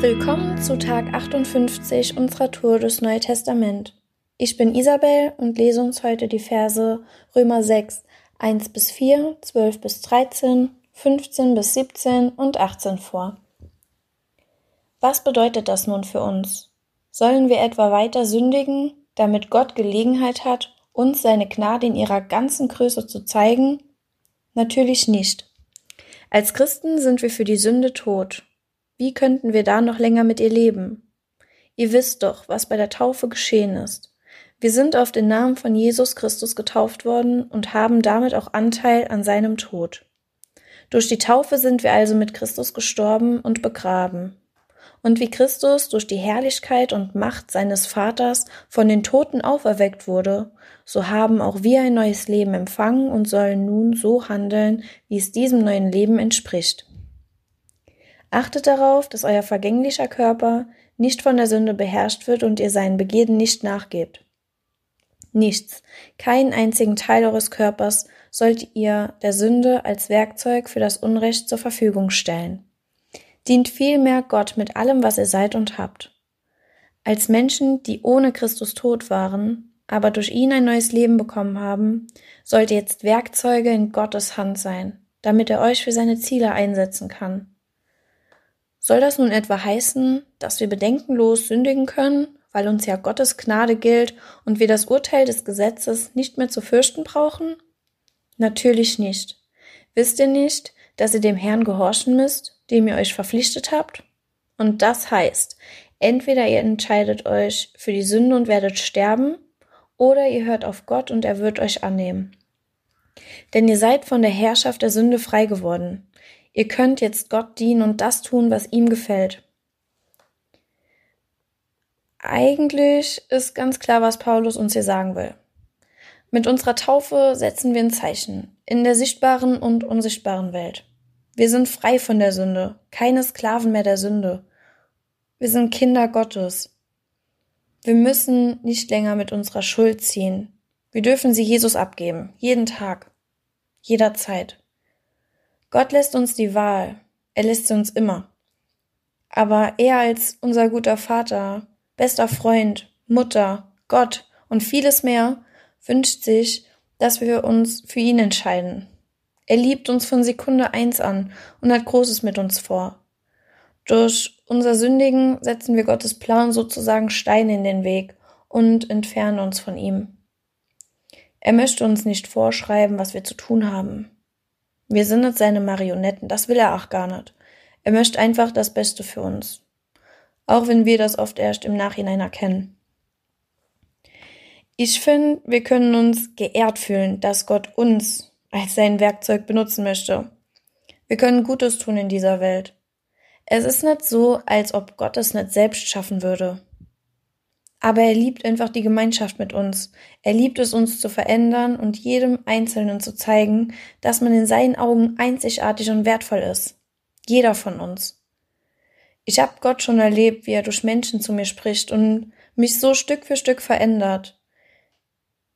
Willkommen zu Tag 58 unserer Tour durchs Neue Testament. Ich bin Isabel und lese uns heute die Verse Römer 6, 1 bis 4, 12 bis 13, 15 bis 17 und 18 vor. Was bedeutet das nun für uns? Sollen wir etwa weiter sündigen, damit Gott Gelegenheit hat, uns seine Gnade in ihrer ganzen Größe zu zeigen? Natürlich nicht. Als Christen sind wir für die Sünde tot. Wie könnten wir da noch länger mit ihr leben? Ihr wisst doch, was bei der Taufe geschehen ist. Wir sind auf den Namen von Jesus Christus getauft worden und haben damit auch Anteil an seinem Tod. Durch die Taufe sind wir also mit Christus gestorben und begraben. Und wie Christus durch die Herrlichkeit und Macht seines Vaters von den Toten auferweckt wurde, so haben auch wir ein neues Leben empfangen und sollen nun so handeln, wie es diesem neuen Leben entspricht. Achtet darauf, dass euer vergänglicher Körper nicht von der Sünde beherrscht wird und ihr seinen Begierden nicht nachgebt. Nichts, keinen einzigen Teil eures Körpers sollt ihr der Sünde als Werkzeug für das Unrecht zur Verfügung stellen. Dient vielmehr Gott mit allem, was ihr seid und habt. Als Menschen, die ohne Christus tot waren, aber durch ihn ein neues Leben bekommen haben, sollt ihr jetzt Werkzeuge in Gottes Hand sein, damit er euch für seine Ziele einsetzen kann. Soll das nun etwa heißen, dass wir bedenkenlos sündigen können, weil uns ja Gottes Gnade gilt und wir das Urteil des Gesetzes nicht mehr zu fürchten brauchen? Natürlich nicht. Wisst ihr nicht, dass ihr dem Herrn gehorchen müsst, dem ihr euch verpflichtet habt? Und das heißt, entweder ihr entscheidet euch für die Sünde und werdet sterben, oder ihr hört auf Gott und er wird euch annehmen. Denn ihr seid von der Herrschaft der Sünde frei geworden. Ihr könnt jetzt Gott dienen und das tun, was ihm gefällt. Eigentlich ist ganz klar, was Paulus uns hier sagen will. Mit unserer Taufe setzen wir ein Zeichen in der sichtbaren und unsichtbaren Welt. Wir sind frei von der Sünde, keine Sklaven mehr der Sünde. Wir sind Kinder Gottes. Wir müssen nicht länger mit unserer Schuld ziehen. Wir dürfen sie Jesus abgeben, jeden Tag, jederzeit. Gott lässt uns die Wahl. Er lässt sie uns immer. Aber er als unser guter Vater, bester Freund, Mutter, Gott und vieles mehr wünscht sich, dass wir uns für ihn entscheiden. Er liebt uns von Sekunde eins an und hat Großes mit uns vor. Durch unser Sündigen setzen wir Gottes Plan sozusagen Steine in den Weg und entfernen uns von ihm. Er möchte uns nicht vorschreiben, was wir zu tun haben. Wir sind nicht seine Marionetten, das will er auch gar nicht. Er möchte einfach das Beste für uns. Auch wenn wir das oft erst im Nachhinein erkennen. Ich finde, wir können uns geehrt fühlen, dass Gott uns als sein Werkzeug benutzen möchte. Wir können Gutes tun in dieser Welt. Es ist nicht so, als ob Gott es nicht selbst schaffen würde. Aber er liebt einfach die Gemeinschaft mit uns. Er liebt es, uns zu verändern und jedem Einzelnen zu zeigen, dass man in seinen Augen einzigartig und wertvoll ist. Jeder von uns. Ich habe Gott schon erlebt, wie er durch Menschen zu mir spricht und mich so Stück für Stück verändert.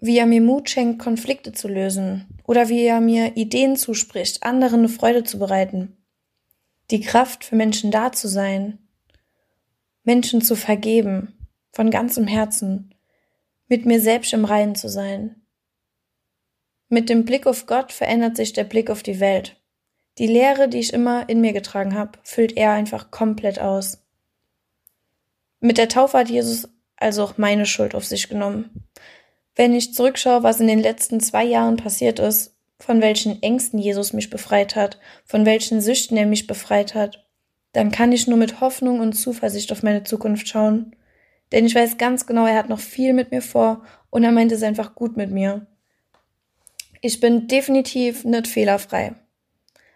Wie er mir Mut schenkt, Konflikte zu lösen oder wie er mir Ideen zuspricht, anderen eine Freude zu bereiten. Die Kraft für Menschen da zu sein, Menschen zu vergeben, von ganzem Herzen, mit mir selbst im Reinen zu sein. Mit dem Blick auf Gott verändert sich der Blick auf die Welt. Die Lehre, die ich immer in mir getragen habe, füllt er einfach komplett aus. Mit der Taufe hat Jesus also auch meine Schuld auf sich genommen. Wenn ich zurückschaue, was in den letzten zwei Jahren passiert ist, von welchen Ängsten Jesus mich befreit hat, von welchen Süchten er mich befreit hat, dann kann ich nur mit Hoffnung und Zuversicht auf meine Zukunft schauen denn ich weiß ganz genau, er hat noch viel mit mir vor und er meint es einfach gut mit mir. Ich bin definitiv nicht fehlerfrei.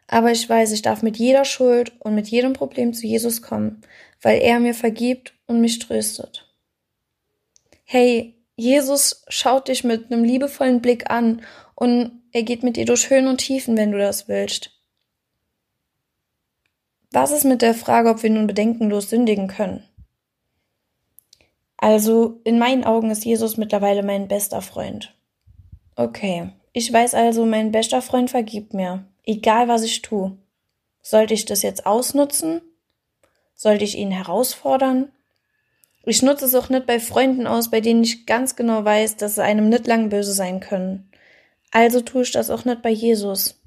Aber ich weiß, ich darf mit jeder Schuld und mit jedem Problem zu Jesus kommen, weil er mir vergibt und mich tröstet. Hey, Jesus schaut dich mit einem liebevollen Blick an und er geht mit dir durch Höhen und Tiefen, wenn du das willst. Was ist mit der Frage, ob wir nun bedenkenlos sündigen können? Also in meinen Augen ist Jesus mittlerweile mein bester Freund. Okay, ich weiß also, mein bester Freund vergibt mir, egal was ich tue. Sollte ich das jetzt ausnutzen? Sollte ich ihn herausfordern? Ich nutze es auch nicht bei Freunden aus, bei denen ich ganz genau weiß, dass sie einem nicht lang böse sein können. Also tue ich das auch nicht bei Jesus.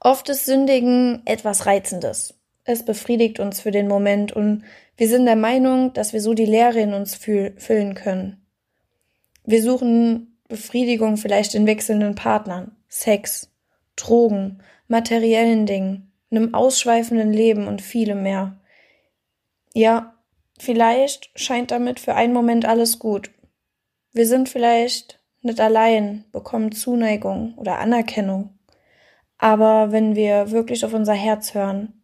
Oft ist Sündigen etwas Reizendes. Es befriedigt uns für den Moment und wir sind der Meinung, dass wir so die Leere in uns füllen können. Wir suchen Befriedigung vielleicht in wechselnden Partnern, Sex, Drogen, materiellen Dingen, einem ausschweifenden Leben und vielem mehr. Ja, Vielleicht scheint damit für einen Moment alles gut. Wir sind vielleicht nicht allein, bekommen Zuneigung oder Anerkennung. Aber wenn wir wirklich auf unser Herz hören,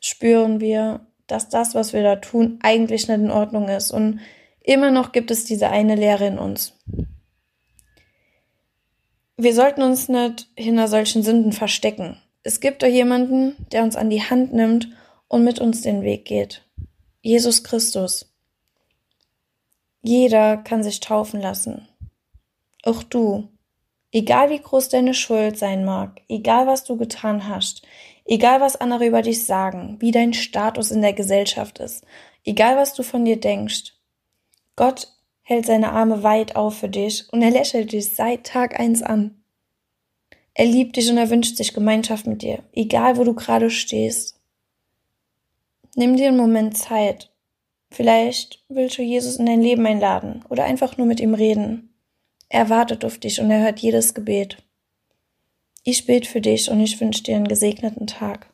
spüren wir, dass das, was wir da tun, eigentlich nicht in Ordnung ist. Und immer noch gibt es diese eine Lehre in uns. Wir sollten uns nicht hinter solchen Sünden verstecken. Es gibt doch jemanden, der uns an die Hand nimmt und mit uns den Weg geht. Jesus Christus. Jeder kann sich taufen lassen. Auch du. Egal wie groß deine Schuld sein mag, egal was du getan hast, egal was andere über dich sagen, wie dein Status in der Gesellschaft ist, egal was du von dir denkst. Gott hält seine Arme weit auf für dich und er lächelt dich seit Tag eins an. Er liebt dich und er wünscht sich Gemeinschaft mit dir, egal wo du gerade stehst. Nimm dir einen Moment Zeit. Vielleicht willst du Jesus in dein Leben einladen oder einfach nur mit ihm reden. Er wartet auf dich und er hört jedes Gebet. Ich bete für dich und ich wünsche dir einen gesegneten Tag.